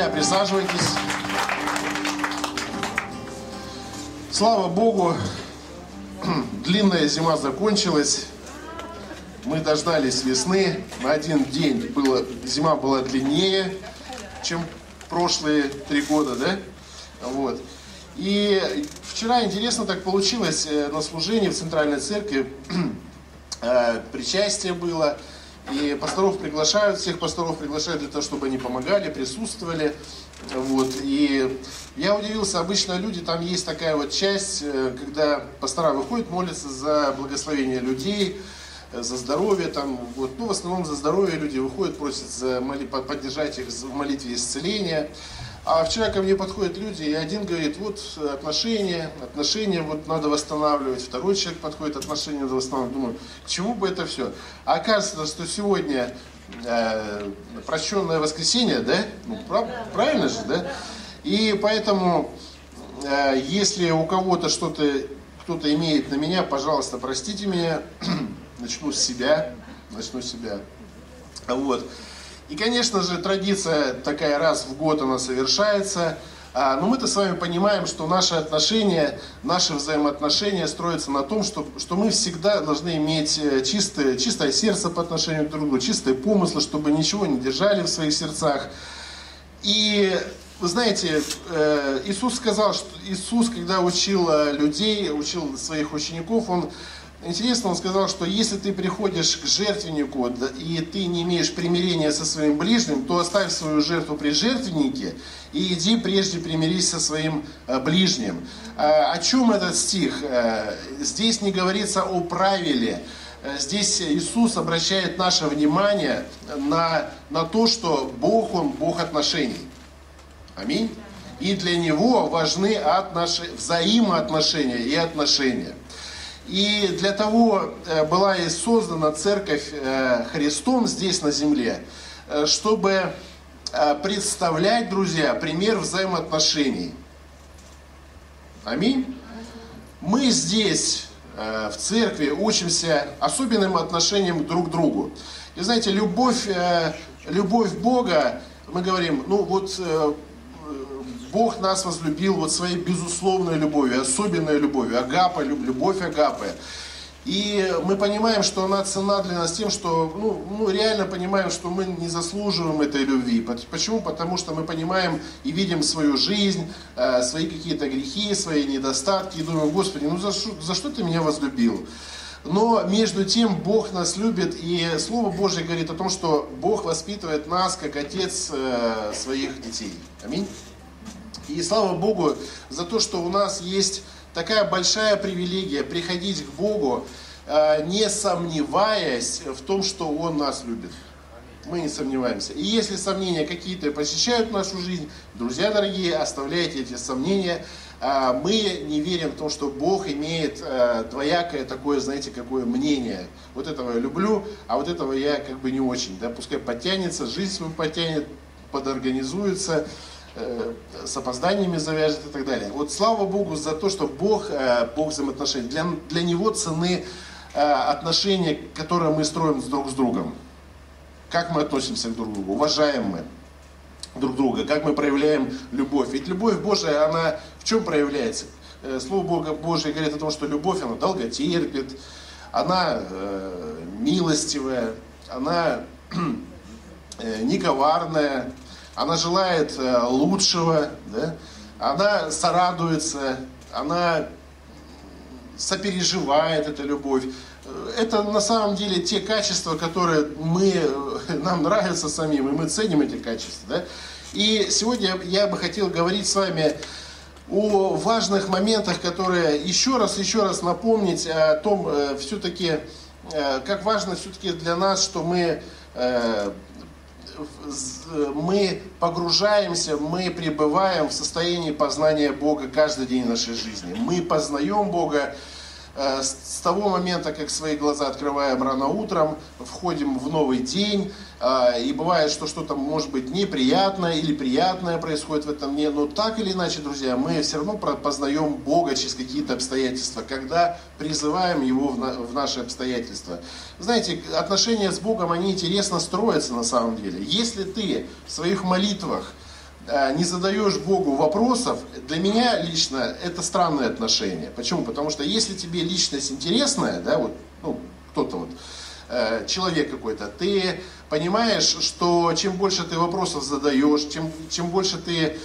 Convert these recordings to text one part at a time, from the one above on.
Друзья, присаживайтесь. Слава Богу, длинная зима закончилась. Мы дождались весны. На один день было, зима была длиннее, чем прошлые три года, да? Вот. И вчера интересно так получилось э, на служении в Центральной Церкви. Э, причастие было. И пасторов приглашают, всех пасторов приглашают для того, чтобы они помогали, присутствовали. Вот. И я удивился, обычно люди, там есть такая вот часть, э, когда пастора выходят, молятся за благословение людей, э, за здоровье, там, вот, ну, в основном за здоровье люди выходят, просят за моли, поддержать их в молитве исцеления. А вчера ко мне подходят люди, и один говорит, вот отношения, отношения вот надо восстанавливать. Второй человек подходит, отношения надо восстанавливать. Думаю, к чему бы это все? А оказывается, что сегодня э, прощенное воскресенье, да? Ну, прав, правильно же, да? И поэтому, э, если у кого-то что-то, кто-то имеет на меня, пожалуйста, простите меня. Начну с себя. Начну с себя. Вот. И, конечно же, традиция такая раз в год она совершается. А, но мы-то с вами понимаем, что наши отношения, наши взаимоотношения строятся на том, что, что мы всегда должны иметь э, чистое, чистое сердце по отношению к друг другу, чистые помыслы, чтобы ничего не держали в своих сердцах. И вы знаете, э, Иисус сказал, что Иисус, когда учил э, людей, учил своих учеников, Он Интересно, он сказал, что если ты приходишь к жертвеннику, и ты не имеешь примирения со своим ближним, то оставь свою жертву при жертвеннике и иди прежде примирись со своим э, ближним. Э, о чем этот стих? Э, здесь не говорится о правиле. Здесь Иисус обращает наше внимание на, на то, что Бог, Он Бог отношений. Аминь. И для Него важны отнош... взаимоотношения и отношения. И для того э, была и создана церковь э, Христом здесь на земле, э, чтобы представлять, друзья, пример взаимоотношений. Аминь. Мы здесь, в церкви, учимся особенным отношениям друг к другу. И знаете, любовь, любовь Бога, мы говорим, ну вот Бог нас возлюбил вот своей безусловной любовью, особенной любовью, агапа, любовь агапы. И мы понимаем, что она цена для нас тем, что ну, ну, реально понимаем, что мы не заслуживаем этой любви. Почему? Потому что мы понимаем и видим свою жизнь, э, свои какие-то грехи, свои недостатки, и думаем, Господи, ну за за что ты меня возлюбил? Но между тем Бог нас любит, и Слово Божье говорит о том, что Бог воспитывает нас как Отец э, своих детей. Аминь. И слава Богу за то, что у нас есть такая большая привилегия приходить к Богу, э, не сомневаясь в том, что Он нас любит. Мы не сомневаемся. И если сомнения какие-то посещают нашу жизнь, друзья дорогие, оставляйте эти сомнения. Э, мы не верим в то, что Бог имеет э, двоякое такое, знаете, какое мнение. Вот этого я люблю, а вот этого я как бы не очень. Да? Пускай подтянется, жизнь свою подтянет, подорганизуется. Э, с опозданиями завяжет и так далее. Вот слава Богу за то, что Бог, э, Бог взаимоотношений. Для, для Него цены э, отношения, которые мы строим друг с другом. Как мы относимся друг другу, уважаем мы друг друга, как мы проявляем любовь. Ведь любовь Божия, она в чем проявляется? Слово Бога Божие говорит о том, что любовь, она долготерпит, она э, милостивая, она э, не коварная, она желает э, лучшего, да? она сорадуется, она сопереживает эту любовь. Это на самом деле те качества, которые мы, э, нам нравятся самим, и мы ценим эти качества. Да? И сегодня я бы хотел говорить с вами о важных моментах, которые еще раз, еще раз напомнить о том, э, все-таки, как важно все-таки для нас, что мы мы погружаемся, мы пребываем в состоянии познания Бога каждый день нашей жизни. Мы познаем Бога с того момента, как свои глаза открываем рано утром, входим в новый день, э, и бывает, что что-то может быть неприятное или приятное происходит в этом дне, но так или иначе, друзья, мы все равно познаем Бога через какие-то обстоятельства, когда призываем Его в наши обстоятельства. Знаете, отношения с Богом, они интересно строятся на самом деле. Если ты в своих молитвах э, не задаешь Богу вопросов, для меня лично это странное отношение. Почему? Потому что если тебе личность интересная, да, вот, ну, кто-то вот, э, человек какой-то, ты понимаешь, что чем больше ты вопросов задаешь, чем, чем больше ты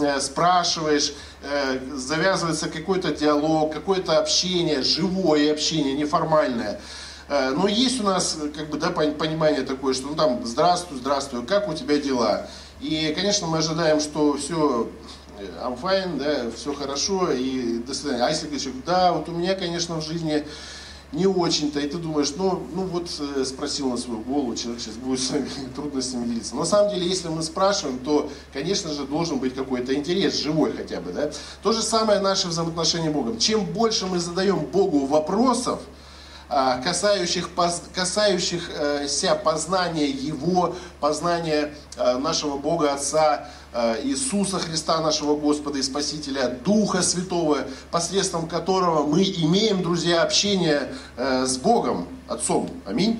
э, спрашиваешь, э, завязывается какой-то диалог, какое-то общение, живое общение, неформальное. Э, но есть у нас как бы, да, понимание такое, что ну там здравствуй, здравствуй, как у тебя дела? И, конечно, мы ожидаем, что все I'm fine, да, все хорошо, и до свидания. А если говоришь, да, вот у меня, конечно, в жизни не очень-то, и ты думаешь, ну, ну вот э, спросил на свою голову, человек сейчас будет своими трудностями делиться. На самом деле, если мы спрашиваем, то, конечно же, должен быть какой-то интерес, живой хотя бы, да. То же самое наши взаимоотношения с Богом. Чем больше мы задаем Богу вопросов, касающих, касающихся познания Его, познания э, нашего Бога Отца, Э, Иисуса Христа, нашего Господа и Спасителя, Духа Святого, посредством которого мы имеем, друзья, общение э, с Богом, Отцом. Аминь.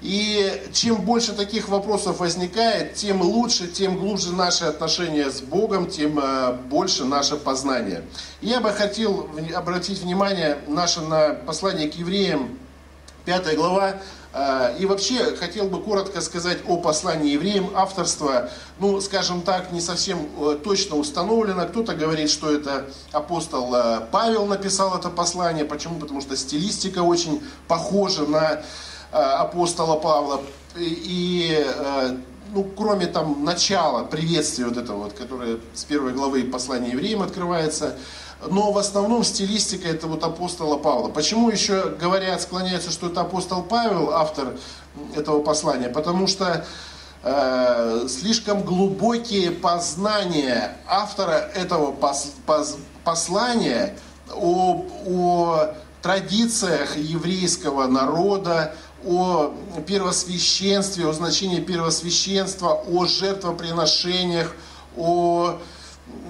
И чем больше таких вопросов возникает, тем лучше, тем глубже наши отношения с Богом, тем э, больше наше познание. я бы хотел обратить внимание наше на послание к евреям, 5 глава, а, и вообще хотел бы коротко сказать о послании евреям. Авторство, ну, скажем так, не совсем э, точно установлено. Кто-то говорит, что это апостол э, Павел написал это послание. Почему? Потому что стилистика очень похожа на э, апостола Павла. И ну, кроме там начала, приветствия вот этого вот, которое с первой главы послания евреям открывается, но в основном стилистика это вот апостола Павла. Почему еще говорят, склоняются, что это апостол Павел, автор этого послания? Потому что э, слишком глубокие познания автора этого пос, пос, послания о, о традициях еврейского народа, о первосвященстве, о значении первосвященства, о жертвоприношениях, о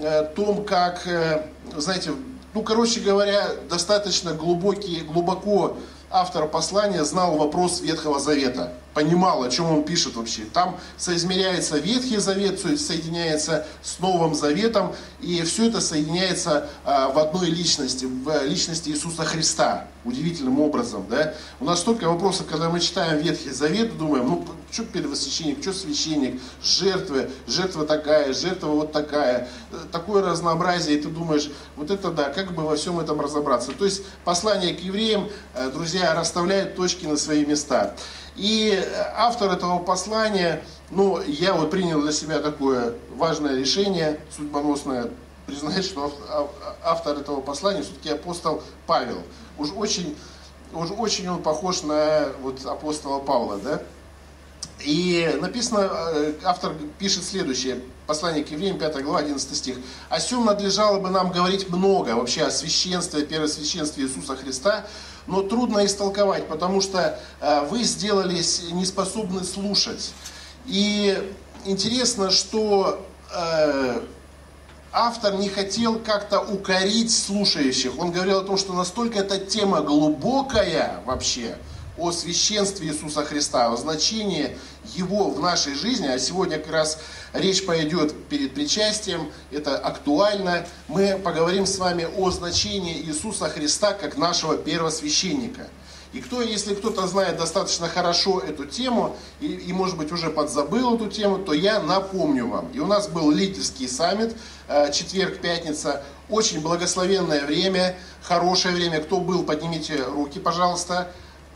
Э, том, как, э, знаете, ну, короче говоря, достаточно глубокий, глубоко автор послания знал вопрос Ветхого Завета понимал, о чем он пишет вообще. Там соизмеряется Ветхий Завет, соединяется с Новым Заветом, и все это соединяется а, в одной личности, в личности Иисуса Христа, удивительным образом. Да? У нас столько вопросов, когда мы читаем Ветхий Завет, думаем, ну, что первосвященник, что священник, жертвы, жертва такая, жертва вот такая, такое разнообразие, и ты думаешь, вот это да, как бы во всем этом разобраться. То есть послание к евреям, э, друзья, расставляет точки на свои места. И автор этого послания, ну, я вот принял для себя такое важное решение, судьбоносное, признать, что автор этого послания все-таки апостол Павел. Уж очень, уж очень он похож на вот апостола Павла, да? И написано, э, автор пишет следующее, послание к евреям, 5 глава, 11 стих. «О сем надлежало бы нам говорить много, вообще о священстве, первосвященстве Иисуса Христа, но трудно истолковать, потому что э, вы сделались неспособны слушать. И интересно, что э, автор не хотел как-то укорить слушающих. Он говорил о том, что настолько эта тема глубокая вообще, о священстве Иисуса Христа, о значении Его в нашей жизни, а сегодня как раз речь пойдет перед причастием, это актуально. Мы поговорим с вами о значении Иисуса Христа как нашего первосвященника. И кто, если кто-то знает достаточно хорошо эту тему и, и, может быть, уже подзабыл эту тему, то я напомню вам. И у нас был Лидерский саммит, э, четверг, пятница. Очень благословенное время, хорошее время. Кто был, поднимите руки, пожалуйста.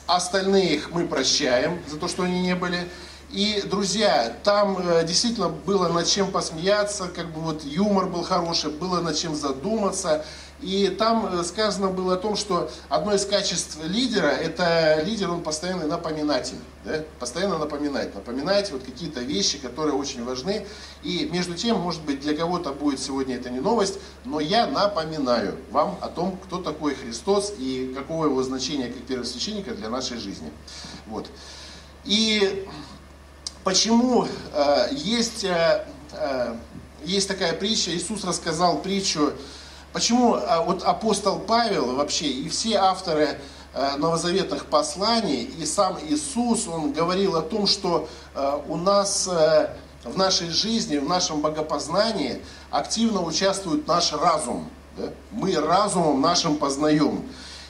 Остальные их мы прощаем за то, что они не были. И, друзья, там э, действительно было над чем посмеяться, как бы вот юмор был хороший, было над чем задуматься. И там э, сказано было о том, что одно из качеств лидера, это лидер, он постоянно напоминатель. Да? Постоянно напоминать, напоминать вот какие-то вещи, которые очень важны. И между тем, может быть, для кого-то будет сегодня это не новость, но я напоминаю вам о том, кто такой Христос и какого его значения как первосвященника для нашей жизни. Вот. И почему э, есть, э, э, есть такая притча, Иисус рассказал притчу, почему э, вот апостол Павел вообще и все авторы э, новозаветных посланий, и сам Иисус, он говорил о том, что э, у нас в нашей жизни, в нашем богопознании активно участвует наш разум. Да? Мы разумом нашим познаем.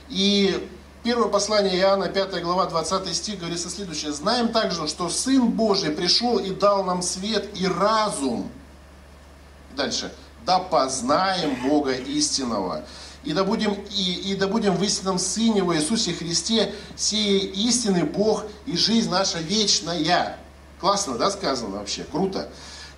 И первое послание Иоанна, 5 глава, 20 стих говорится следующее. «Знаем также, что Сын Божий пришел и дал нам свет и разум». Дальше. «Да познаем Бога истинного, и да будем, и, и да будем в истинном Сыне во Иисусе Христе, сей истинный Бог и жизнь наша вечная». Классно, да, сказано вообще? Круто.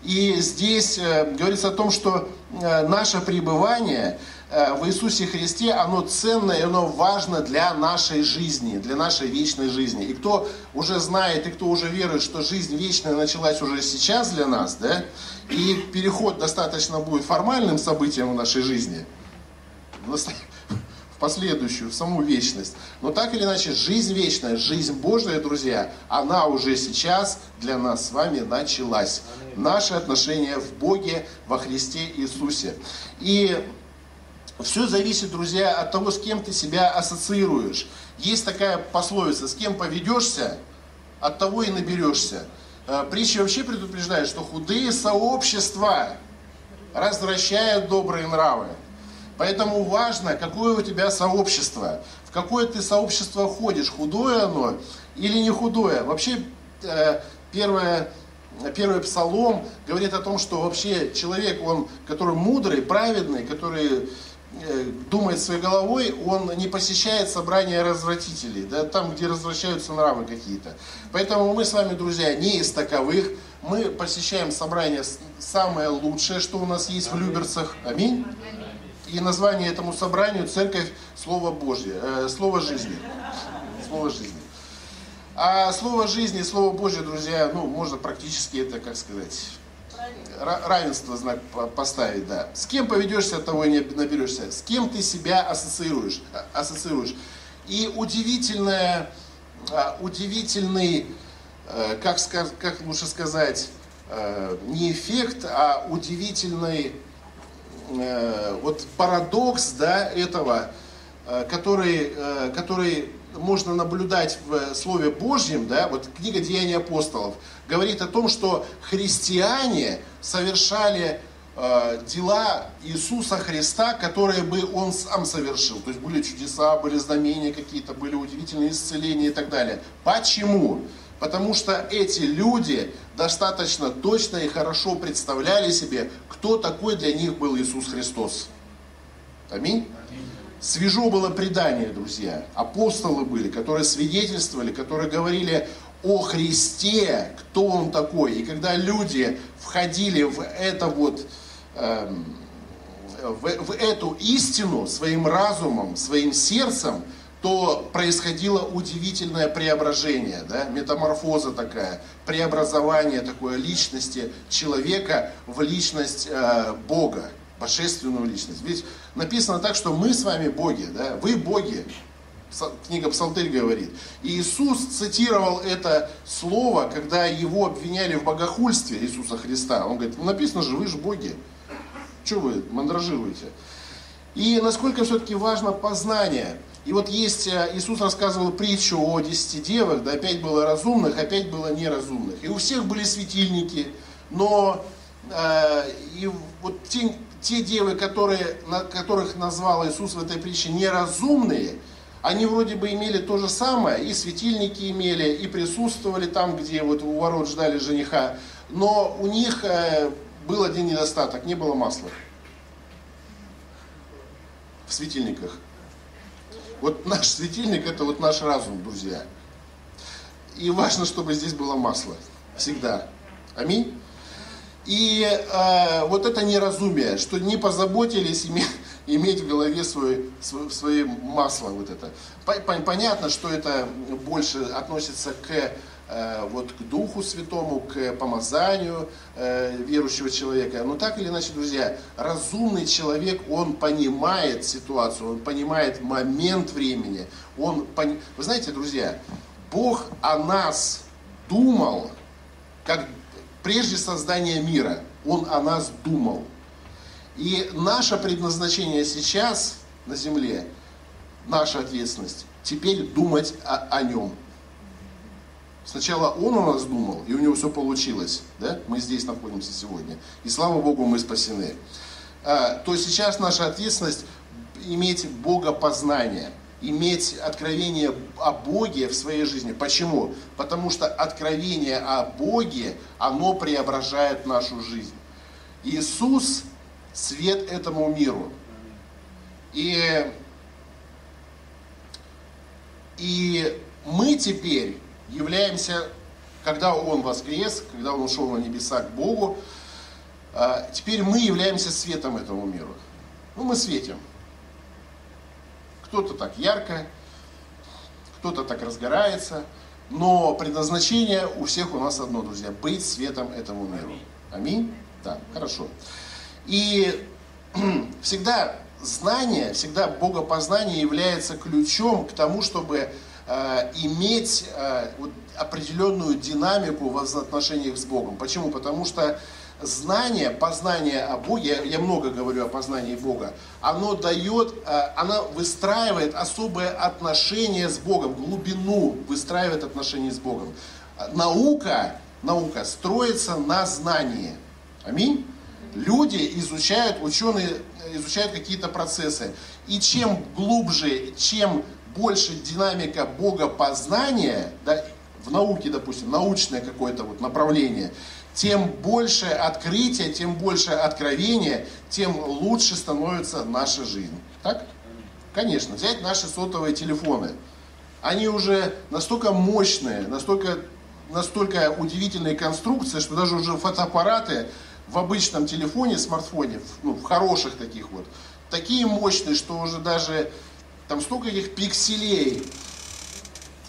И здесь э, говорится о том, что э, наше пребывание э, в Иисусе Христе, оно ценное и оно важно для нашей жизни, для нашей вечной жизни. И кто уже знает, и кто уже верует, что жизнь вечная началась уже сейчас для нас, да, и переход достаточно будет формальным событием в нашей жизни, последующую, в саму вечность. Но так или иначе, жизнь вечная, жизнь Божия, друзья, она уже сейчас для нас с вами началась. Наши отношения в Боге, во Христе Иисусе. И все зависит, друзья, от того, с кем ты себя ассоциируешь. Есть такая пословица, с кем поведешься, от того и наберешься. Э, притча вообще предупреждает, что худые сообщества развращают добрые нравы. Поэтому важно, какое у тебя сообщество, в какое ты сообщество ходишь, худое оно или не худое. Вообще, э, первое, первый псалом говорит о том, что вообще человек, он, который мудрый, праведный, который думает своей головой, он не посещает собрания развратителей, да, там, где развращаются нравы какие-то. Поэтому мы с вами, друзья, не из таковых. Мы посещаем собрания самое лучшее, что у нас есть в Люберцах. Аминь и название этому собранию «Церковь Слово Божье», э, Слово жизни. Слово жизни. А Слово жизни, Слово Божье, друзья, ну, можно практически это, как сказать, равенство знак поставить, да. С кем поведешься, того и не наберешься. С кем ты себя ассоциируешь. А, ассоциируешь. И удивительное, а, удивительный, э, как, как лучше сказать, э, не эффект, а удивительный Э, вот парадокс да, этого, который, который можно наблюдать в Слове Божьем, да, вот книга Деяний апостолов, говорит о том, что христиане совершали э, дела Иисуса Христа, которые бы Он сам совершил. То есть были чудеса, были знамения какие-то, были удивительные исцеления и так далее. Почему? Потому что эти люди достаточно точно и хорошо представляли себе, кто такой для них был Иисус Христос. Аминь. Свежо было предание, друзья. Апостолы были, которые свидетельствовали, которые говорили о Христе, кто Он такой. И когда люди входили в это вот, эм, в, в эту истину своим разумом, своим сердцем, то происходило удивительное преображение, да, метаморфоза такая, преобразование такое личности человека в личность э, Бога, божественную личность. Ведь написано так, что мы с вами боги, да, вы боги, книга Псалтырь говорит. И Иисус цитировал это слово, когда его обвиняли в богохульстве Иисуса Христа. Он говорит, ну написано же, вы же боги. Что вы мандражируете? И насколько все-таки важно познание – и вот есть, э, Иисус рассказывал притчу о десяти девах, да, опять было разумных, опять было неразумных. И у всех были светильники, но э, и вот те, те девы, которые, на, которых назвал Иисус в этой притче неразумные, они вроде бы имели то же самое, и светильники имели, и присутствовали там, где вот у ворот ждали жениха, но у них э, был один недостаток, не было масла в светильниках. Вот наш светильник это вот наш разум, друзья. И важно, чтобы здесь было масло. Всегда. Аминь. И э, вот это неразумие, что не позаботились иметь, иметь в голове свое, свое, масло. Вот это. Понятно, что это больше относится к Э, вот к Духу Святому, к помазанию э, верующего человека. Но так или иначе, друзья, разумный человек, он понимает ситуацию, он понимает момент времени. Он пон... Вы знаете, друзья, Бог о нас думал, как прежде создания мира, Он о нас думал. И наше предназначение сейчас на земле, наша ответственность, теперь думать о, о Нем Сначала он у нас думал, и у него все получилось. Да? Мы здесь находимся сегодня. И слава Богу, мы спасены. А, то сейчас наша ответственность иметь Богопознание, иметь откровение о Боге в своей жизни. Почему? Потому что откровение о Боге, оно преображает нашу жизнь. Иисус – свет этому миру. И, и мы теперь являемся, когда Он воскрес, когда Он ушел на небеса к Богу, а, теперь мы являемся светом этому миру. Ну, мы светим. Кто-то так ярко, кто-то так разгорается, но предназначение у всех у нас одно, друзья, быть светом этому миру. Аминь? Да, хорошо. И всегда знание, всегда богопознание является ключом к тому, чтобы э, иметь э, вот, определенную динамику в отношениях с Богом. Почему? Потому что знание, познание о Боге, я, я много говорю о познании Бога, оно дает, э, оно выстраивает особое отношение с Богом, глубину выстраивает отношения с Богом. Наука, наука строится на знании. Аминь. Люди изучают, ученые изучают какие-то процессы. И чем глубже, чем больше динамика Бога познания, да, в науке, допустим, научное какое-то вот направление, тем больше открытия, тем больше откровения, тем лучше становится наша жизнь. Так? Конечно, взять наши сотовые телефоны. Они уже настолько мощные, настолько, настолько удивительные конструкции, что даже уже фотоаппараты в обычном телефоне, смартфоне, ну, в хороших таких вот, такие мощные, что уже даже там столько этих пикселей,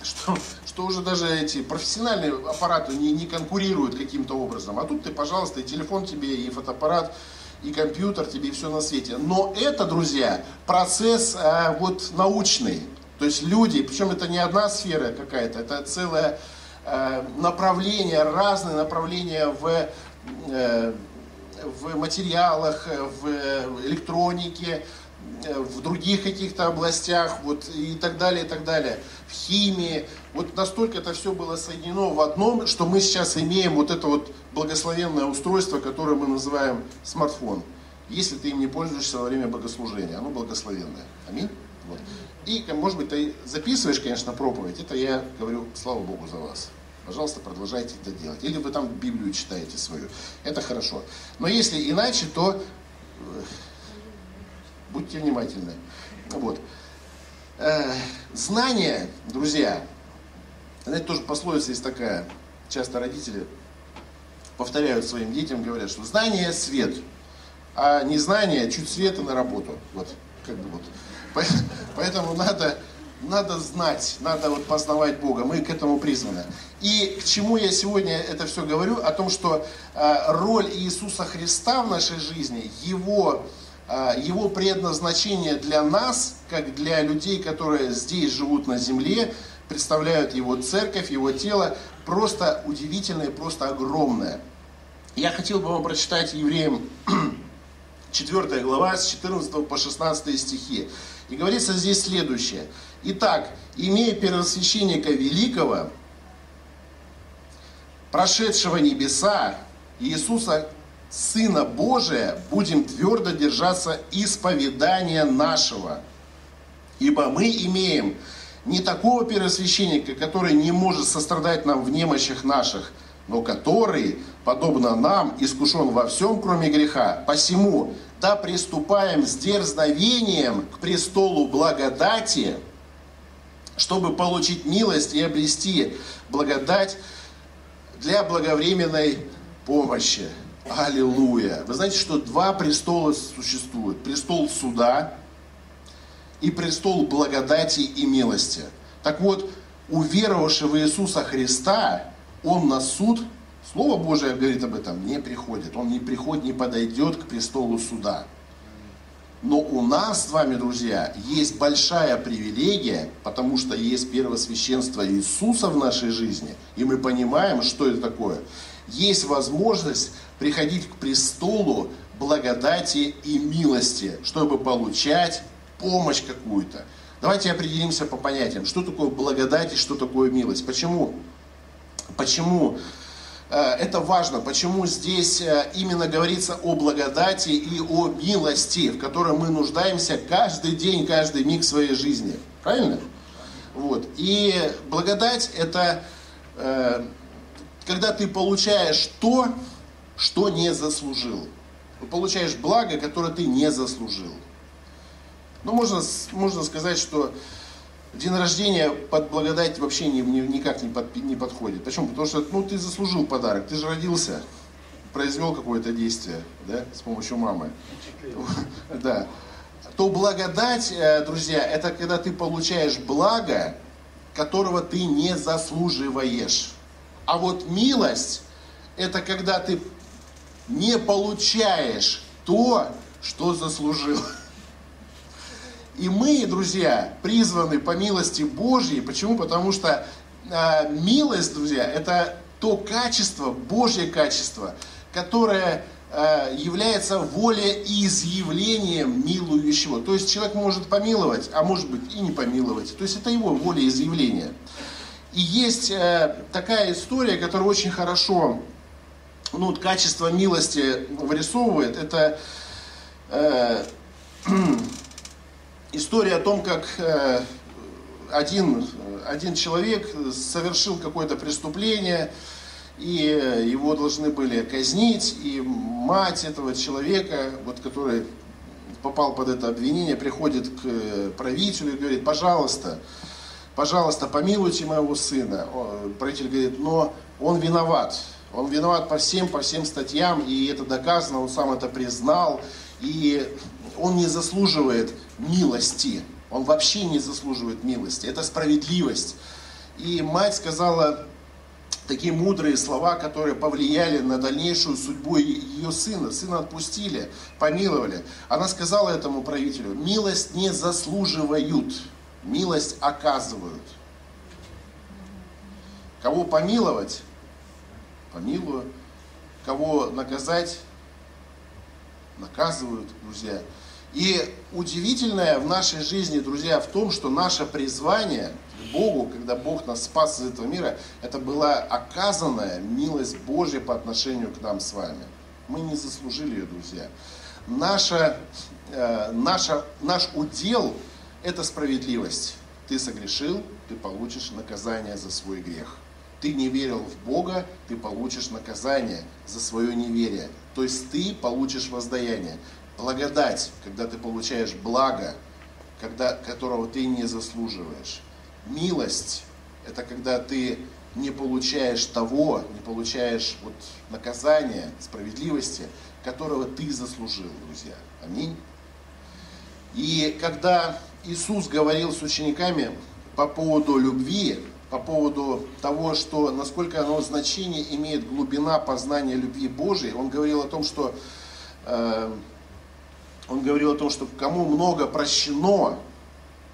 что что уже даже эти профессиональные аппараты не, не конкурируют каким-то образом. А тут ты, пожалуйста, и телефон тебе, и фотоаппарат, и компьютер тебе, и все на свете. Но это, друзья, процесс э, вот научный. То есть люди, причем это не одна сфера какая-то, это целое э, направление, разные направления в, в материалах, в электронике, Э, в других каких-то областях, вот и так далее, и так далее, в химии. Вот настолько это все было соединено в одном, что мы сейчас имеем вот это вот благословенное устройство, которое мы называем смартфон. Если ты им не пользуешься во время богослужения, оно благословенное. Аминь. Вот. И, может быть, ты записываешь, конечно, проповедь, это я говорю, слава Богу за вас. Пожалуйста, продолжайте это делать. Или вы там Библию читаете свою. Это хорошо. Но если иначе, то э, Будьте внимательны. Вот. Э, знание, друзья, знаете, тоже пословица есть такая. Часто родители повторяют своим детям, говорят, что знание – свет, а незнание – чуть света на работу. Вот, как бы вот. Поэтому надо, надо знать, надо вот познавать Бога. Мы к этому призваны. И к чему я сегодня это все говорю? О том, что э, роль Иисуса Христа в нашей жизни, Его а, его предназначение для нас, как для людей, которые здесь живут на земле, представляют его церковь, его тело, просто удивительное, просто огромное. Я хотел бы вам прочитать евреям 4 глава с 14 по 16 стихи. И говорится здесь следующее. Итак, имея первосвященника великого, прошедшего небеса, Иисуса Сына Божия, будем твердо держаться исповедания нашего. Ибо мы имеем не такого первосвященника, который не может сострадать нам в немощах наших, но который, подобно нам, искушен во всем, кроме греха. Посему, да приступаем с дерзновением к престолу благодати, чтобы получить милость и обрести благодать для благовременной помощи. Аллилуйя. Вы знаете, что два престола существуют. Престол суда и престол благодати и милости. Так вот, уверовавший Иисуса Христа, он на суд, Слово Божие говорит об этом, не приходит. Он не приходит, не подойдет к престолу суда. Но у нас с вами, друзья, есть большая привилегия, потому что есть первосвященство Иисуса в нашей жизни, и мы понимаем, что это такое. Есть возможность приходить к престолу благодати и милости, чтобы получать помощь какую-то. Давайте определимся по понятиям, что такое благодать и что такое милость. Почему? Почему это важно? Почему здесь э, именно говорится о благодати и о милости, в которой мы нуждаемся каждый день, каждый миг своей жизни? Правильно? Вот. И благодать это э, когда ты получаешь то, что не заслужил. Получаешь благо, которое ты не заслужил. Ну, можно, можно сказать, что день рождения под благодать вообще ни, ни, никак не, под, не подходит. Почему? Потому что ну, ты заслужил подарок, ты же родился, произвел какое-то действие да, с помощью мамы. Да. То благодать, э, друзья, это когда ты получаешь благо, которого ты не заслуживаешь. А вот милость, это когда ты не получаешь то, что заслужил. И мы, друзья, призваны по милости Божьей. Почему? Потому что э, милость, друзья, это то качество, Божье качество, которое э, является волеизъявлением милующего. То есть человек может помиловать, а может быть и не помиловать. То есть это его волеизъявление. И есть э, такая история, которая очень хорошо ну, вот качество милости вырисовывает. Это э, история о том, как э, один, один человек совершил какое-то преступление, и его должны были казнить, и мать этого человека, вот, который попал под это обвинение, приходит к правителю и говорит, пожалуйста, пожалуйста, помилуйте моего сына. Правитель говорит, но он виноват, он виноват по всем, по всем статьям, и это доказано, он сам это признал, и он не заслуживает милости. Он вообще не заслуживает милости. Это справедливость. И мать сказала такие мудрые слова, которые повлияли на дальнейшую судьбу ее сына. Сына отпустили, помиловали. Она сказала этому правителю, милость не заслуживают, милость оказывают. Кого помиловать? Помилую. Кого наказать? Наказывают, друзья. И удивительное в нашей жизни, друзья, в том, что наше призвание к Богу, когда Бог нас спас из этого мира, это была оказанная милость Божья по отношению к нам с вами. Мы не заслужили ее, друзья. Наша, э, наша, наш удел – это справедливость. Ты согрешил, ты получишь наказание за свой грех. Ты не верил в Бога, ты получишь наказание за свое неверие. То есть ты получишь воздаяние. Благодать, когда ты получаешь благо, когда, которого ты не заслуживаешь. Милость, это когда ты не получаешь того, не получаешь вот наказания, справедливости, которого ты заслужил, друзья. Аминь. И когда Иисус говорил с учениками по поводу любви, по поводу того, что насколько оно значение имеет глубина познания любви Божией, он говорил о том, что э, он говорил о том, что кому много прощено,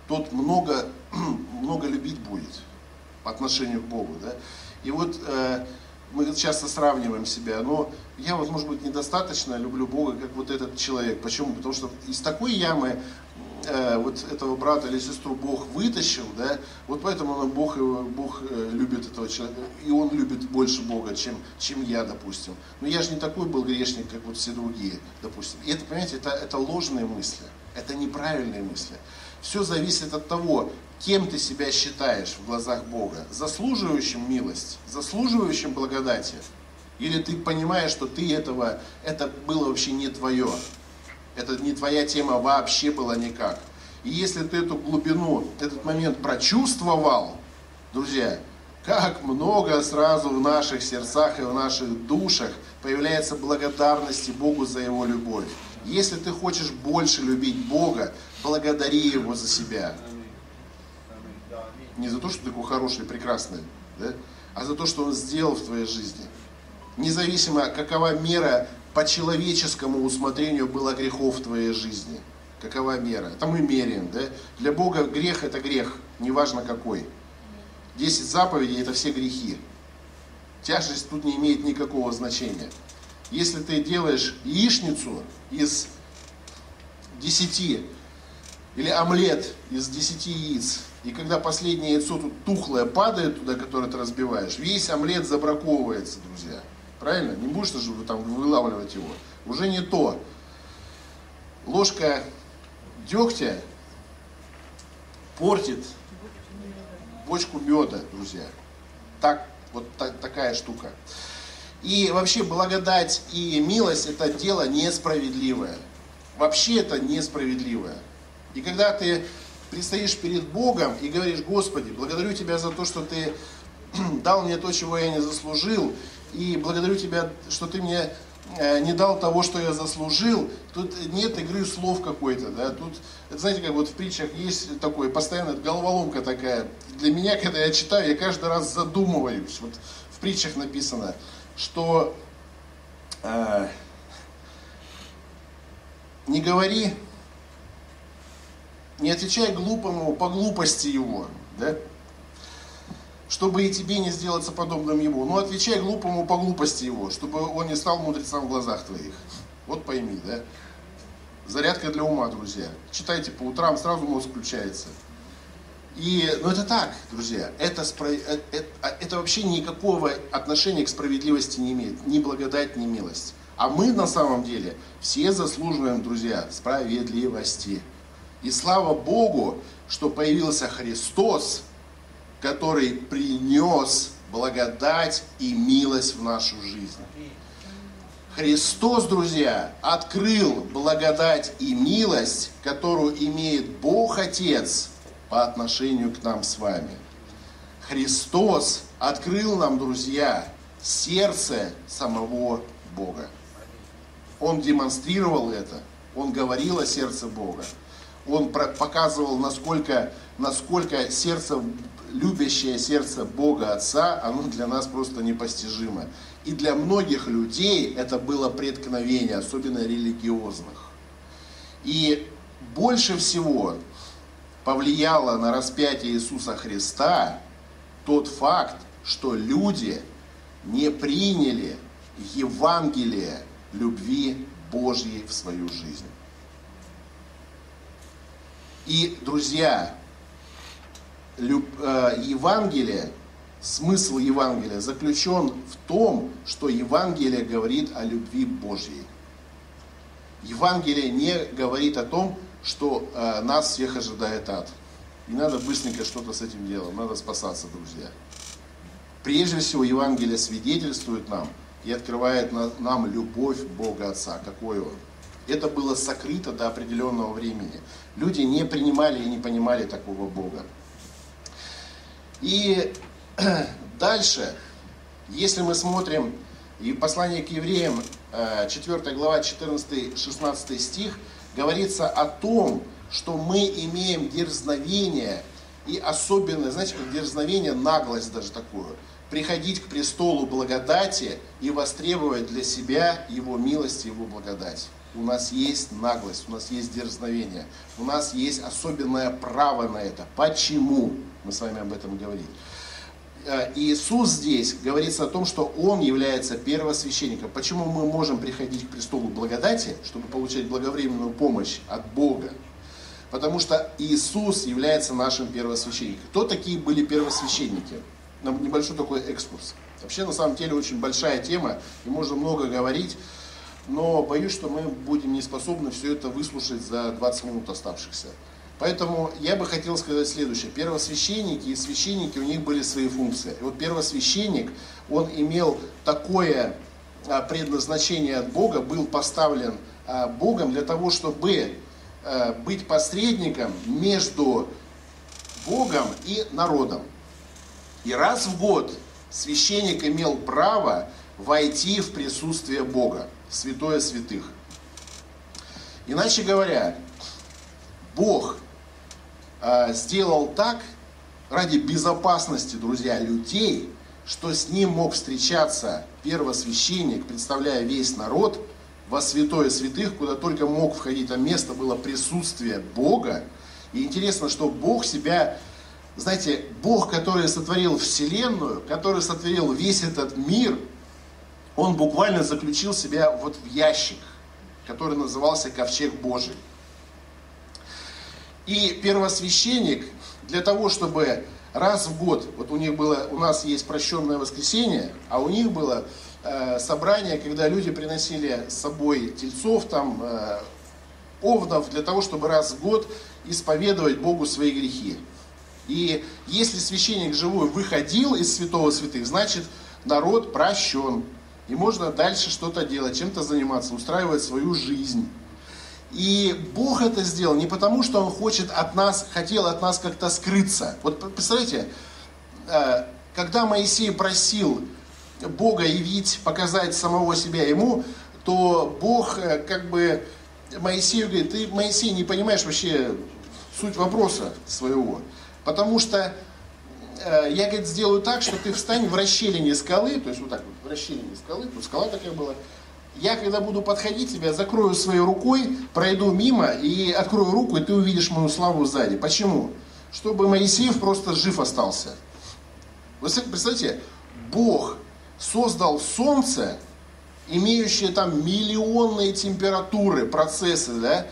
тот много, много любить будет по отношению к Богу. Да? И вот э, мы часто сравниваем себя, но я вот, может быть, недостаточно люблю Бога, как вот этот человек. Почему? Потому что из такой ямы э, вот этого брата или сестру Бог вытащил, да, вот поэтому он, Бог, Бог э, любит этого человека, и он любит больше Бога, чем, чем я, допустим. Но я же не такой был грешник, как вот все другие, допустим. И это, понимаете, это, это ложные мысли, это неправильные мысли. Все зависит от того, кем ты себя считаешь в глазах Бога. Заслуживающим милость, заслуживающим благодати. Или ты понимаешь, что ты этого, это было вообще не твое. Это не твоя тема вообще была никак. И если ты эту глубину, этот момент прочувствовал, друзья, как много сразу в наших сердцах и в наших душах появляется благодарности Богу за Его любовь. Если ты хочешь больше любить Бога, благодари Его за себя. Не за то, что ты такой хороший, прекрасный, да? а за то, что Он сделал в твоей жизни. Независимо, какова мера по человеческому усмотрению было грехов в твоей жизни. Какова мера? Это мы меряем. Да? Для Бога грех это грех, неважно какой. Десять заповедей это все грехи. Тяжесть тут не имеет никакого значения. Если ты делаешь яичницу из десяти или омлет из 10 яиц, и когда последнее яйцо тут тухлое падает туда, которое ты разбиваешь, весь омлет забраковывается, друзья. Правильно? Не будешь же там вылавливать его. Уже не то. Ложка дегтя портит бочку меда, друзья. Так, вот так, такая штука. И вообще благодать и милость это дело несправедливое. Вообще это несправедливое. И когда ты предстоишь перед Богом и говоришь, Господи, благодарю Тебя за то, что Ты дал мне то, чего я не заслужил, и благодарю Тебя, что Ты мне э, не дал того, что я заслужил, тут нет игры слов какой-то, да, тут, знаете, как вот в притчах есть такое, постоянно головоломка такая. Для меня, когда я читаю, я каждый раз задумываюсь, вот в притчах написано, что э, не говори не отвечай глупому по глупости его, да? Чтобы и тебе не сделаться подобным ему. Но отвечай глупому по глупости его, чтобы он не стал мудрецом в глазах твоих. Вот пойми, да? Зарядка для ума, друзья. Читайте по утрам, сразу мозг включается. И, ну это так, друзья, это, это, это, а, это вообще никакого отношения к справедливости не имеет, ни благодать, ни милость. А мы на самом деле все заслуживаем, друзья, справедливости. И слава Богу, что появился Христос, который принес благодать и милость в нашу жизнь. Христос, друзья, открыл благодать и милость, которую имеет Бог Отец по отношению к нам с вами. Христос открыл нам, друзья, сердце самого Бога. Он демонстрировал это, он говорил о сердце Бога он показывал, насколько, насколько сердце, любящее сердце Бога Отца, оно для нас просто непостижимо. И для многих людей это было преткновение, особенно религиозных. И больше всего повлияло на распятие Иисуса Христа тот факт, что люди не приняли Евангелие любви Божьей в свою жизнь. И, друзья, люб, э, Евангелие, смысл Евангелия заключен в том, что Евангелие говорит о любви Божьей. Евангелие не говорит о том, что э, нас всех ожидает ад. Не надо быстренько что-то с этим делать, надо спасаться, друзья. Прежде всего, Евангелие свидетельствует нам и открывает на, нам любовь Бога Отца, какой Он. Это было сокрыто до определенного времени. Люди не принимали и не понимали такого Бога. И дальше, если мы смотрим и послание к евреям, 4 э, глава, 14-16 стих, говорится о том, что мы имеем дерзновение и особенное, знаете, как дерзновение, наглость даже такую, приходить к престолу благодати и востребовать для себя Его милость Его благодать у нас есть наглость, у нас есть дерзновение, у нас есть особенное право на это. Почему? Мы с вами об этом говорили. Э, Иисус здесь говорится о том, что Он является первосвященником. Почему мы можем приходить к престолу благодати, чтобы получать благовременную помощь от Бога? Потому что Иисус является нашим первосвященником. Кто такие были первосвященники? Небольшой такой экскурс. Вообще, на самом деле, очень большая тема, и можно много говорить но боюсь, что мы будем не способны все это выслушать за 20 минут оставшихся. Поэтому я бы хотел сказать следующее. Первосвященники и священники, у них были свои функции. И вот первосвященник, он имел такое а, предназначение от Бога, был поставлен а, Богом для того, чтобы а, быть посредником между Богом и народом. И раз в год священник имел право войти в присутствие Бога святое святых. Иначе говоря, Бог э, сделал так ради безопасности, друзья, людей, что с ним мог встречаться первосвященник, представляя весь народ, во святое святых, куда только мог входить, там место было присутствие Бога. И интересно, что Бог себя, знаете, Бог, который сотворил Вселенную, который сотворил весь этот мир – он буквально заключил себя вот в ящик, который назывался Ковчег Божий. И первосвященник для того, чтобы раз в год, вот у них было, у нас есть прощенное воскресенье, а у них было э, собрание, когда люди приносили с собой тельцов, там, э, овнов, для того, чтобы раз в год исповедовать Богу свои грехи. И если священник живой выходил из святого святых, значит народ прощен. И можно дальше что-то делать, чем-то заниматься, устраивать свою жизнь. И Бог это сделал не потому, что Он хочет от нас, хотел от нас как-то скрыться. Вот представляете, э, когда Моисей просил Бога явить, показать самого себя ему, то Бог э, как бы Моисею говорит, ты, Моисей, не понимаешь вообще суть вопроса своего. Потому что э, я, говорит, сделаю так, что ты встань в расщелине скалы, то есть вот так вот, в расщелине скалы, тут скала такая была, я, когда буду подходить тебя, закрою своей рукой, пройду мимо и открою руку, и ты увидишь мою славу сзади. Почему? Чтобы Моисеев просто жив остался. Вы представляете, Бог создал солнце, имеющее там миллионные температуры, процессы, да,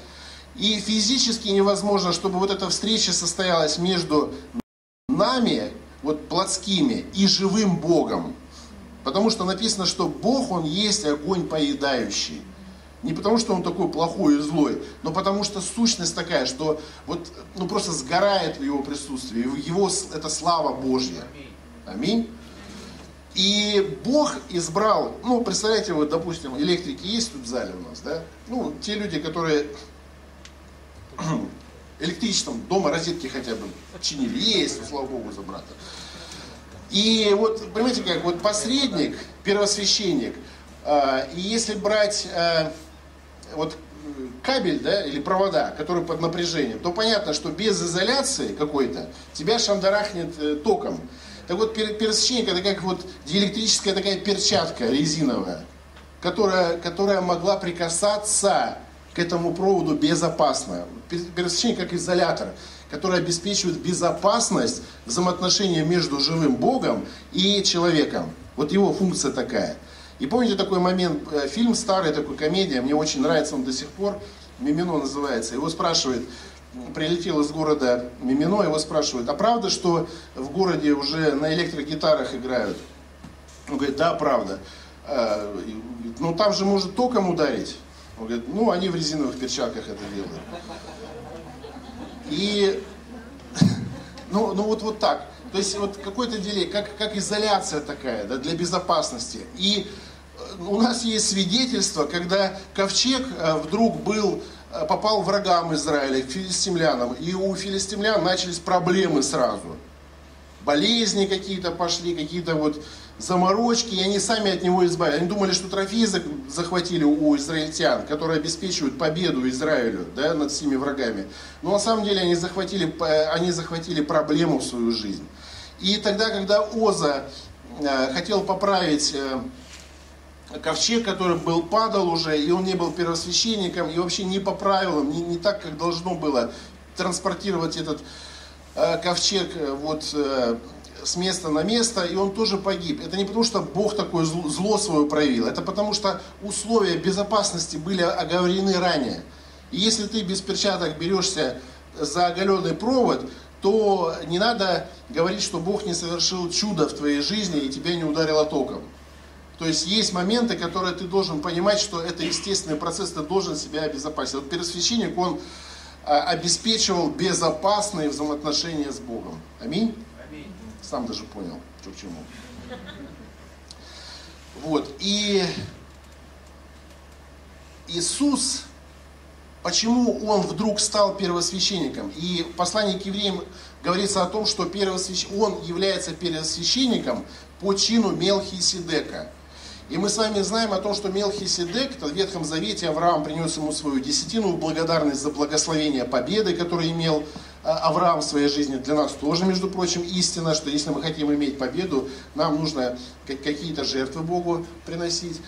и физически невозможно, чтобы вот эта встреча состоялась между нами, вот плотскими, и живым Богом. Потому что написано, что Бог, Он есть огонь поедающий. Не потому, что он такой плохой и злой, но потому что сущность такая, что вот ну, просто сгорает в его присутствии. Его, это слава Божья. Аминь. И Бог избрал, ну, представляете, вот, допустим, электрики есть тут в зале у нас, да? Ну, те люди, которые электричеством дома розетки хотя бы чинили, есть, слава Богу, за брата. И вот, понимаете как, вот посредник, первосвященник, э, и если брать э, вот кабель, да, или провода, которые под напряжением, то понятно, что без изоляции какой-то тебя шандарахнет э, током. Так вот, первосвященник это как вот диэлектрическая такая перчатка резиновая, которая, которая могла прикасаться к этому проводу безопасно. Первосвященник как изолятор который обеспечивает безопасность взаимоотношения между живым Богом и человеком. Вот его функция такая. И помните такой момент, э, фильм старый, такой комедия, мне очень нравится он до сих пор, «Мимино» называется. Его спрашивает, прилетел из города Мимино, его спрашивают, а правда, что в городе уже на электрогитарах играют? Он говорит, да, правда. «А, ну там же может током ударить. Он говорит, ну они в резиновых перчатках это делают. И, ну, ну вот, вот так. То есть вот какой-то делей, как, как изоляция такая, да, для безопасности. И э, у нас есть свидетельство, когда ковчег э, вдруг был, э, попал врагам Израиля, филистимлянам, и у филистимлян начались проблемы сразу. Болезни какие-то пошли, какие-то вот заморочки, и они сами от него избавились. Они думали, что трофеи захватили у израильтян, которые обеспечивают победу Израилю да, над всеми врагами. Но на самом деле они захватили, они захватили проблему в свою жизнь. И тогда, когда Оза э, хотел поправить э, ковчег, который был падал уже, и он не был первосвященником, и вообще не по правилам, не, не так, как должно было транспортировать этот э, ковчег вот, с места на место, и он тоже погиб. Это не потому, что Бог такое зло свое проявил, это потому, что условия безопасности были оговорены ранее. И если ты без перчаток берешься за оголенный провод, то не надо говорить, что Бог не совершил чудо в твоей жизни и тебя не ударило током. То есть есть моменты, которые ты должен понимать, что это естественный процесс, ты должен себя обезопасить. Вот первосвященник, он а, обеспечивал безопасные взаимоотношения с Богом. Аминь. Сам даже понял, что к чему. Вот. И Иисус, почему Он вдруг стал первосвященником? И в послании к евреям говорится о том, что первосвящ... Он является первосвященником по чину Мелхиседека. И мы с вами знаем о том, что Мелхиседек, в Ветхом Завете Авраам принес ему свою десятину, благодарность за благословение победы, которое имел Авраам в своей жизни для нас тоже, между прочим, истина, что если мы хотим иметь победу, нам нужно какие-то жертвы Богу приносить.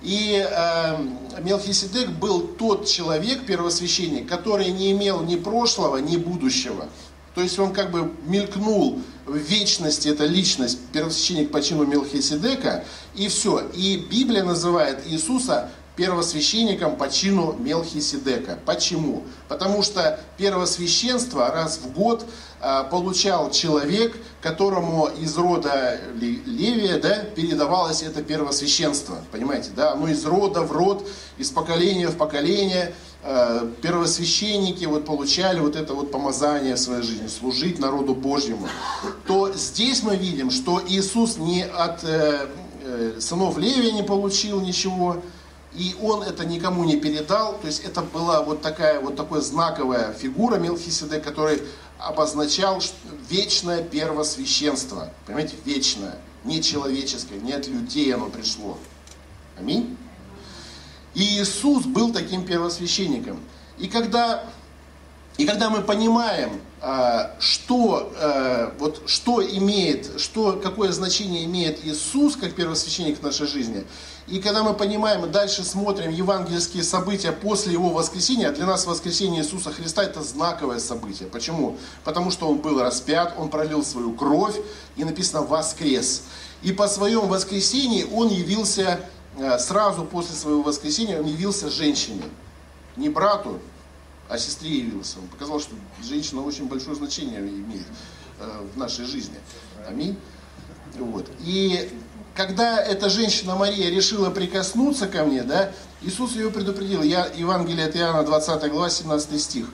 И э, Мелхиседек был тот человек, первосвященник, который не имел ни прошлого, ни будущего. То есть он как бы мелькнул в вечности, это личность, первосвященник по чину Мелхиседека, и все. И Библия называет Иисуса первосвященником по чину Мелхиседека. Почему? Потому что первосвященство раз в год а, получал человек, которому из рода Левия да, передавалось это первосвященство. Понимаете, да? Оно из рода в род, из поколения в поколение а, первосвященники вот получали вот это вот помазание в своей жизни, служить народу Божьему, то здесь мы видим, что Иисус не от э, э, сынов Левия не получил ничего, и он это никому не передал, то есть это была вот такая вот такая знаковая фигура Мелхиседек, который обозначал вечное первосвященство. Понимаете, вечное, не человеческое, не от людей оно пришло. Аминь. И Иисус был таким первосвященником. И когда, и когда мы понимаем, а, что, а, вот, что имеет, что, какое значение имеет Иисус как первосвященник в нашей жизни, и когда мы понимаем и дальше смотрим евангельские события после Его воскресения, для нас воскресение Иисуса Христа это знаковое событие. Почему? Потому что Он был распят, Он пролил свою кровь, и написано «воскрес». И по своем воскресении Он явился, э, сразу после своего воскресения, Он явился женщине. Не брату, а сестре явился. Он показал, что женщина очень большое значение имеет э, в нашей жизни. Аминь. Вот. И когда эта женщина Мария решила прикоснуться ко мне, да, Иисус ее предупредил. Я, Евангелие от Иоанна, 20 глава, 17 стих.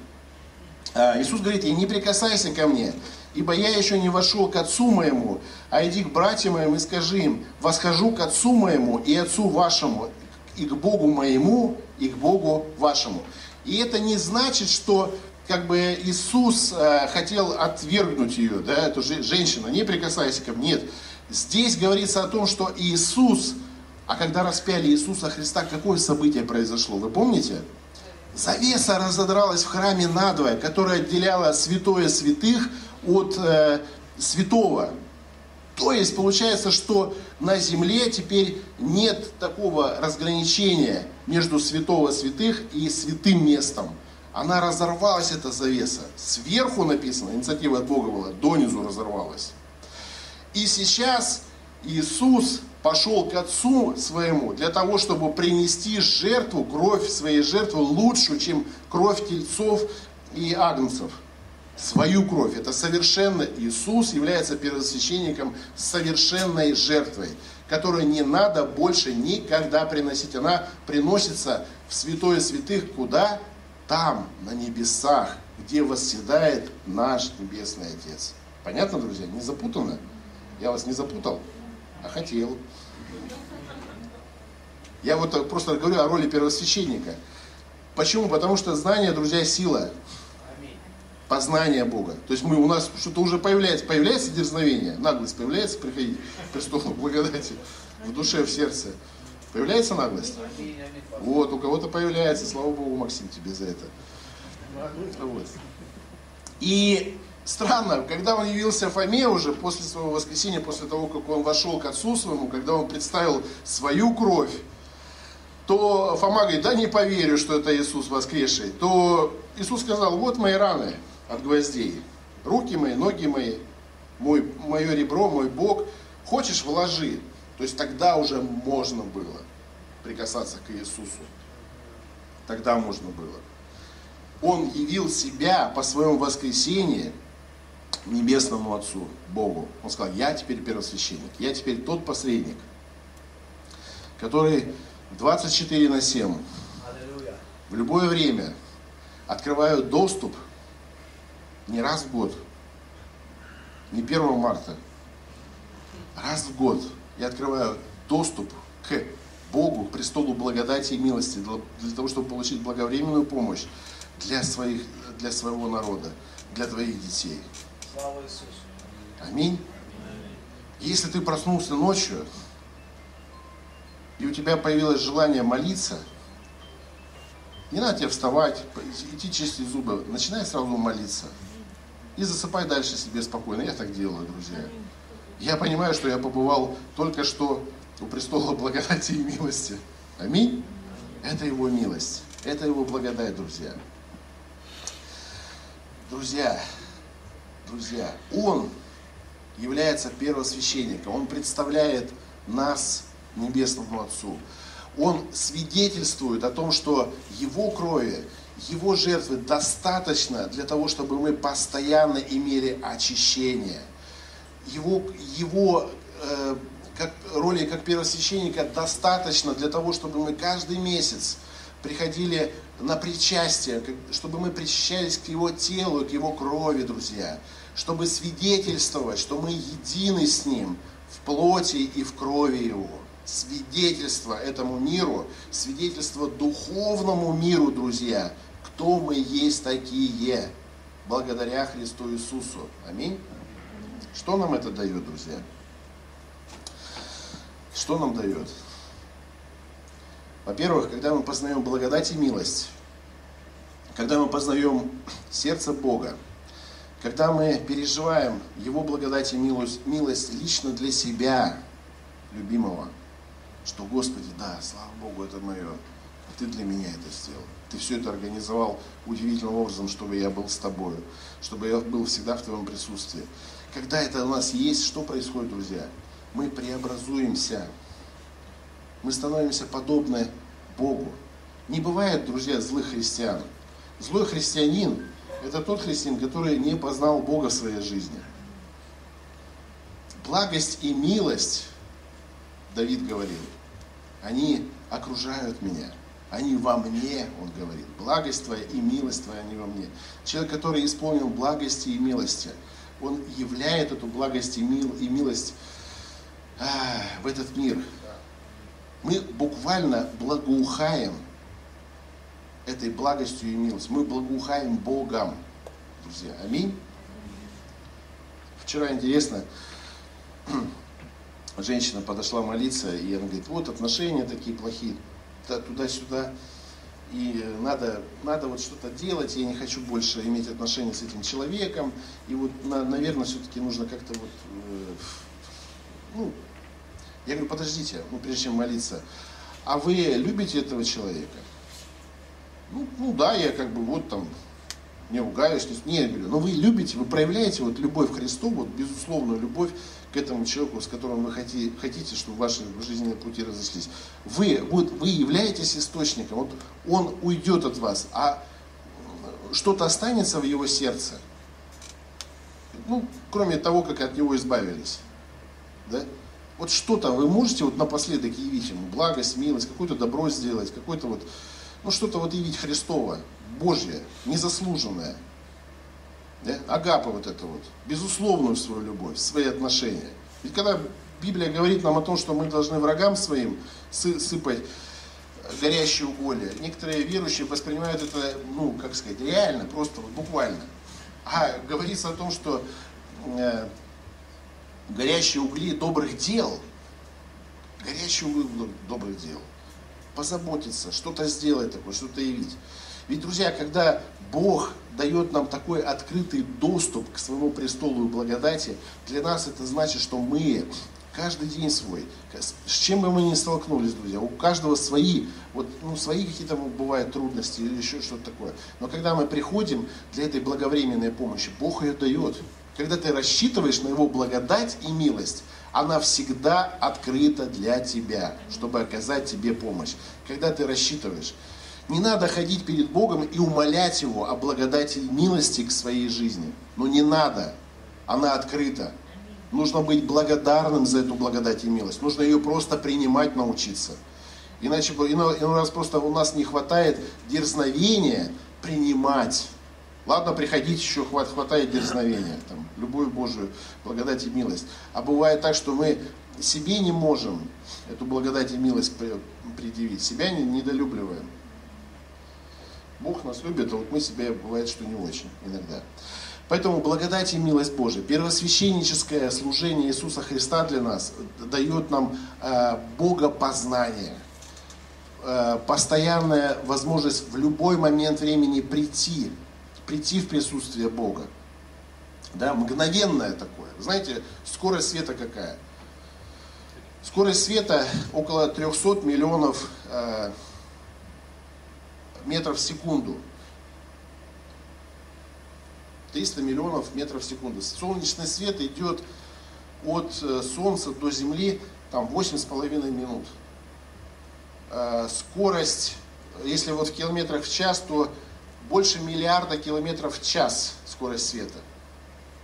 А, Иисус говорит ей, не прикасайся ко мне, ибо я еще не вошел к Отцу моему, а иди к братьям моим и скажи им, восхожу к Отцу моему и Отцу вашему, и к Богу моему, и к Богу вашему. И это не значит, что как бы Иисус э, хотел отвергнуть ее, да, эту женщину, не прикасайся ко мне. Нет. Здесь говорится о том, что Иисус, а когда распяли Иисуса Христа, какое событие произошло? Вы помните? Завеса разодралась в храме надвое, которая отделяла святое святых от э, святого. То есть получается, что на земле теперь нет такого разграничения между святого святых и святым местом. Она разорвалась, эта завеса. Сверху написано, инициатива от Бога была, донизу разорвалась. И сейчас Иисус пошел к Отцу своему для того, чтобы принести жертву, кровь своей жертвы лучшую, чем кровь тельцов и агнцев. Свою кровь. Это совершенно Иисус является первосвященником совершенной жертвой, которую не надо больше никогда приносить. Она приносится в святое святых куда? Там, на небесах, где восседает наш Небесный Отец. Понятно, друзья? Не запутано? Я вас не запутал, а хотел. Я вот просто говорю о роли первосвященника. Почему? Потому что знание, друзья, сила. Познание Бога. То есть мы, у нас что-то уже появляется, появляется дерзновение, наглость появляется приходить к престолу благодати в душе, в сердце. Появляется наглость? Вот, у кого-то появляется, слава Богу, Максим, тебе за это. Вот. И Странно, когда он явился Фоме уже после своего воскресения, после того, как он вошел к отцу своему, когда он представил свою кровь, то Фома говорит, да не поверю, что это Иисус воскресший. То Иисус сказал, вот мои раны от гвоздей, руки мои, ноги мои, мой, мое ребро, мой бок, хочешь вложи. То есть тогда уже можно было прикасаться к Иисусу. Тогда можно было. Он явил себя по своему воскресении – Небесному Отцу, Богу. Он сказал, я теперь первосвященник, я теперь тот посредник, который 24 на 7 в любое время открываю доступ не раз в год, не 1 марта, раз в год я открываю доступ к Богу, к престолу благодати и милости, для, того, чтобы получить благовременную помощь для, своих, для своего народа, для твоих детей. Слава Иисусу. Аминь. Если ты проснулся ночью, и у тебя появилось желание молиться, не надо тебе вставать, идти чистить зубы, начинай сразу молиться. И засыпай дальше себе спокойно. Я так делаю, друзья. Я понимаю, что я побывал только что у престола благодати и милости. Аминь. Это его милость. Это его благодать, друзья. Друзья, друзья, Он является первосвященником, Он представляет нас Небесному Отцу. Он свидетельствует о том, что Его крови, Его жертвы достаточно для того, чтобы мы постоянно имели очищение. Его, его э, как, роли как первосвященника достаточно для того, чтобы мы каждый месяц приходили на причастие, чтобы мы причащались к Его телу, к Его крови, друзья, чтобы свидетельствовать, что мы едины с Ним в плоти и в крови Его. Свидетельство этому миру, свидетельство духовному миру, друзья, кто мы есть такие, благодаря Христу Иисусу. Аминь. Что нам это дает, друзья? Что нам дает? Во-первых, когда мы познаем благодать и милость, когда мы познаем сердце Бога, когда мы переживаем Его благодать и милость, милость лично для себя, любимого, что, Господи, да, слава Богу, это мое, а Ты для меня это сделал. Ты все это организовал удивительным образом, чтобы я был с Тобою, чтобы я был всегда в Твоем присутствии. Когда это у нас есть, что происходит, друзья? Мы преобразуемся, мы становимся подобны Богу. Не бывает, друзья, злых христиан. Злой христианин – это тот христианин, который не познал Бога в своей жизни. Благость и милость, Давид говорил, они окружают меня. Они во мне, он говорит. Благость твоя и милость твоя, они во мне. Человек, который исполнил благости и милости, он являет эту благость и, мил, и милость а, в этот мир мы буквально благоухаем этой благостью и милостью. Мы благоухаем Богом, друзья. Аминь. Вчера интересно, женщина подошла молиться, и она говорит, вот отношения такие плохие, туда-сюда, и надо, надо вот что-то делать, я не хочу больше иметь отношения с этим человеком, и вот, наверное, все-таки нужно как-то вот, э, ну, я говорю, подождите, ну, прежде чем молиться, а вы любите этого человека? Ну, ну да, я как бы вот там не ругаюсь, не, я говорю, но вы любите, вы проявляете вот любовь к Христу, вот безусловную любовь к этому человеку, с которым вы хотите, хотите чтобы ваши жизненные пути разошлись. Вы, вот, вы являетесь источником, вот он уйдет от вас, а что-то останется в его сердце, ну, кроме того, как от него избавились. Да? Вот что-то вы можете вот напоследок явить ему, благость, милость, какое-то добро сделать, какое-то вот, ну что-то вот явить Христово, Божье, незаслуженное. Да? Агапа вот это вот, безусловную свою любовь, свои отношения. Ведь когда Библия говорит нам о том, что мы должны врагам своим сыпать горящие уголья, некоторые верующие воспринимают это, ну, как сказать, реально, просто вот буквально. А говорится о том, что э, горящие угли добрых дел, горящие угли добрых дел, позаботиться, что-то сделать такое, что-то явить. Ведь, друзья, когда Бог дает нам такой открытый доступ к своему престолу и благодати, для нас это значит, что мы каждый день свой, с чем бы мы ни столкнулись, друзья, у каждого свои, вот, ну, свои какие-то бывают трудности или еще что-то такое. Но когда мы приходим для этой благовременной помощи, Бог ее дает. Когда ты рассчитываешь на Его благодать и милость, она всегда открыта для тебя, чтобы оказать тебе помощь. Когда ты рассчитываешь, не надо ходить перед Богом и умолять Его о благодати и милости к своей жизни. Но не надо. Она открыта. Нужно быть благодарным за эту благодать и милость. Нужно ее просто принимать, научиться. Иначе иной раз просто у нас не хватает дерзновения принимать Ладно, приходить еще хват, хватает дерзновения, там, любую Божию благодать и милость. А бывает так, что мы себе не можем эту благодать и милость предъявить, себя не, недолюбливаем. Бог нас любит, а вот мы себя бывает, что не очень иногда. Поэтому благодать и милость Божия, первосвященническое служение Иисуса Христа для нас дает нам э, богопознание, э, постоянная возможность в любой момент времени прийти прийти в присутствие Бога. Да, мгновенное такое. Знаете, скорость света какая? Скорость света около 300 миллионов э, метров в секунду. 300 миллионов метров в секунду. Солнечный свет идет от э, Солнца до Земли там 8,5 минут. э, скорость, если вот в километрах в час, то больше миллиарда километров в час скорость света.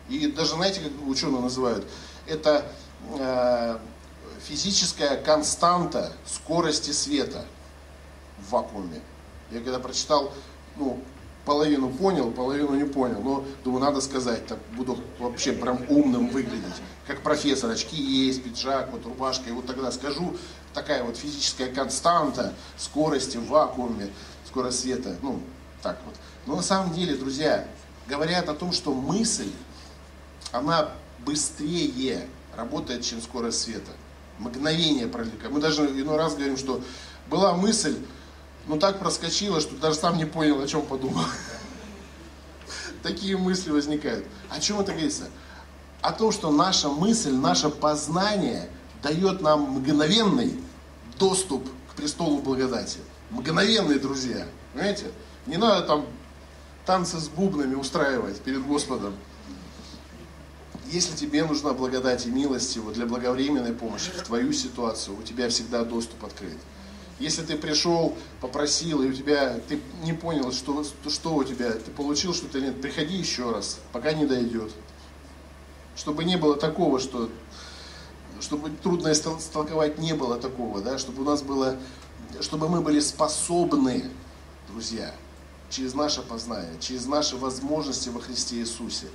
И даже, знаете, как ученые называют, это э, физическая константа скорости света в вакууме. Я когда прочитал, ну, половину понял, половину не понял. Но думаю, надо сказать, так буду вообще прям умным выглядеть. Как профессор, очки есть, пиджак, вот рубашка. И вот тогда скажу, такая вот физическая константа скорости в вакууме, скорость света. Ну, так вот. Но на самом деле, друзья, говорят о том, что мысль, она быстрее работает, чем скорость света. Мгновение пролетает. Мы даже иной раз говорим, что была мысль, ну так проскочила, что даже сам не понял, о чем подумал. Такие мысли возникают. О чем это говорится? О том, что наша мысль, наше познание дает нам мгновенный доступ к престолу благодати. Мгновенный, друзья. Понимаете? Не надо там танцы с бубнами устраивать перед Господом. Если тебе нужна благодать и милость его для благовременной помощи в твою ситуацию, у тебя всегда доступ открыт. Если ты пришел, попросил, и у тебя, ты не понял, что, что у тебя, ты получил что-то нет, приходи еще раз, пока не дойдет. Чтобы не было такого, что, чтобы трудно истолковать не было такого, да, чтобы у нас было, чтобы мы были способны, друзья, через наше познание, через наши возможности во Христе Иисусе,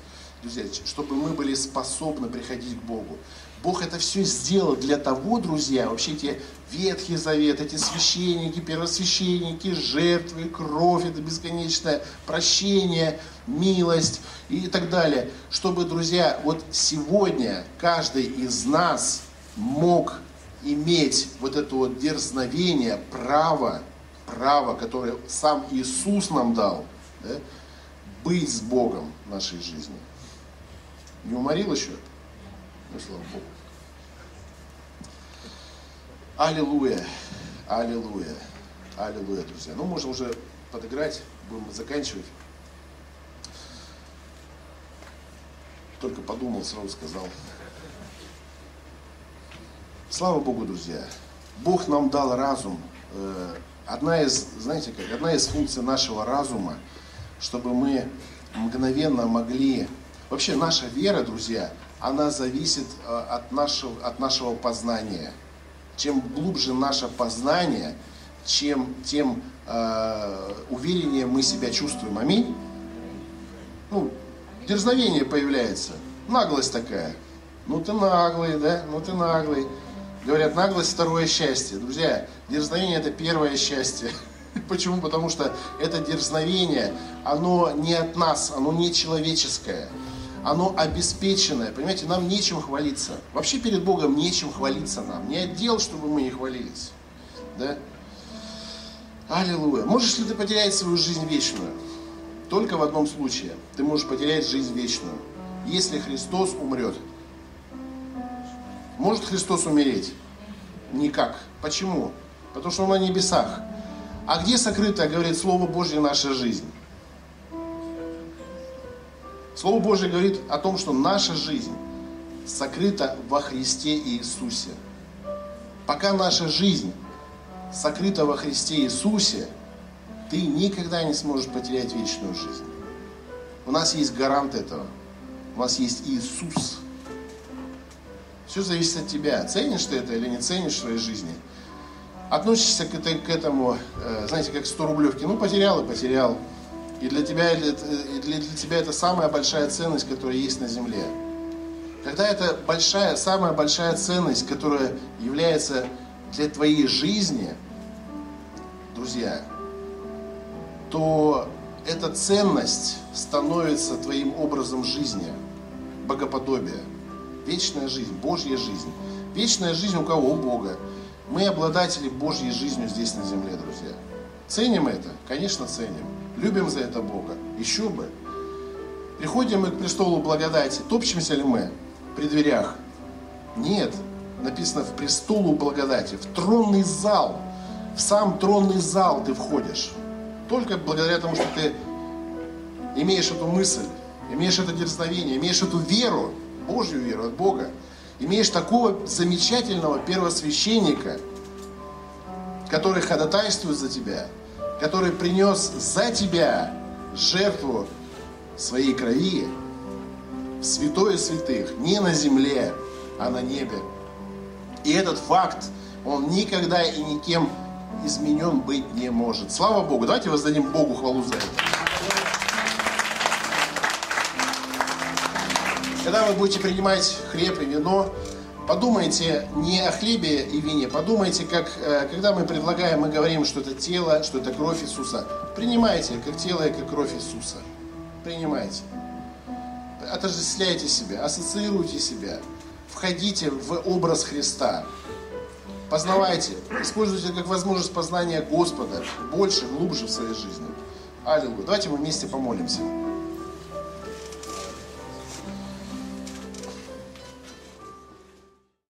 друзья, чтобы мы были способны приходить к Богу. Бог это все сделал для того, друзья, вообще эти Ветхий Завет, эти священники, первосвященники, жертвы, кровь, это бесконечное прощение, милость и так далее. Чтобы, друзья, вот сегодня каждый из нас мог иметь вот это вот дерзновение, право, право, которое сам Иисус нам дал, да, быть с Богом в нашей жизни. Не уморил еще? Ну, слава Богу. Аллилуйя, аллилуйя, аллилуйя, друзья. Ну, можно уже подыграть, будем заканчивать. Только подумал, сразу сказал. Слава Богу, друзья. Бог нам дал разум. Э, одна из, знаете как, одна из функций нашего разума, чтобы мы мгновенно могли... Вообще наша вера, друзья, она зависит э, от нашего, от нашего познания – чем глубже наше познание, чем, тем э, увереннее мы себя чувствуем. Аминь. Ну, дерзновение появляется, наглость такая. Ну ты наглый, да, ну ты наглый. Говорят, наглость второе счастье. Друзья, дерзновение это первое счастье. Почему? Потому что это дерзновение, оно не от нас, оно не человеческое оно обеспеченное. Понимаете, нам нечем хвалиться. Вообще перед Богом нечем хвалиться нам. Не отдел, чтобы мы не хвалились. Да? Аллилуйя. Можешь ли ты потерять свою жизнь вечную? Только в одном случае. Ты можешь потерять жизнь вечную. Если Христос умрет. Может Христос умереть? Никак. Почему? Потому что Он на небесах. А где сокрыто, говорит Слово Божье, наша жизнь? Слово Божье говорит о том, что наша жизнь сокрыта во Христе Иисусе. Пока наша жизнь сокрыта во Христе Иисусе, ты никогда не сможешь потерять вечную жизнь. У нас есть гарант этого. У нас есть Иисус. Все зависит от тебя. Ценишь ты это или не ценишь в своей жизни? Относишься к, этому, э, знаете, как 100 рублевки. Ну, потерял и потерял. И для тебя, для, для тебя это самая большая ценность, которая есть на земле. Когда это большая, самая большая ценность, которая является для твоей жизни, друзья, то эта ценность становится твоим образом жизни, богоподобие. Вечная жизнь, Божья жизнь. Вечная жизнь у кого? У Бога. Мы обладатели Божьей жизнью здесь на земле, друзья. Ценим это? Конечно, ценим. Любим за это Бога. Еще бы. Приходим мы к престолу благодати. Топчемся ли мы при дверях? Нет. Написано в престолу благодати, в тронный зал. В сам тронный зал ты входишь. Только благодаря тому, что ты имеешь эту мысль, имеешь это дерзновение, имеешь эту веру, Божью веру от Бога, имеешь такого замечательного первосвященника, который ходатайствует за тебя, который принес за тебя жертву своей крови святое святых, не на земле, а на небе. И этот факт, он никогда и никем изменен быть не может. Слава Богу. Давайте воздадим Богу хвалу за это. Когда вы будете принимать хлеб и вино, подумайте не о хлебе и вине, подумайте, как э, когда мы предлагаем, мы говорим, что это тело, что это кровь Иисуса. Принимайте как тело и как кровь Иисуса. Принимайте. Отождествляйте себя, ассоциируйте себя. Входите в образ Христа. Познавайте, используйте как возможность познания Господа больше, глубже в своей жизни. Аллилуйя. Давайте мы вместе помолимся.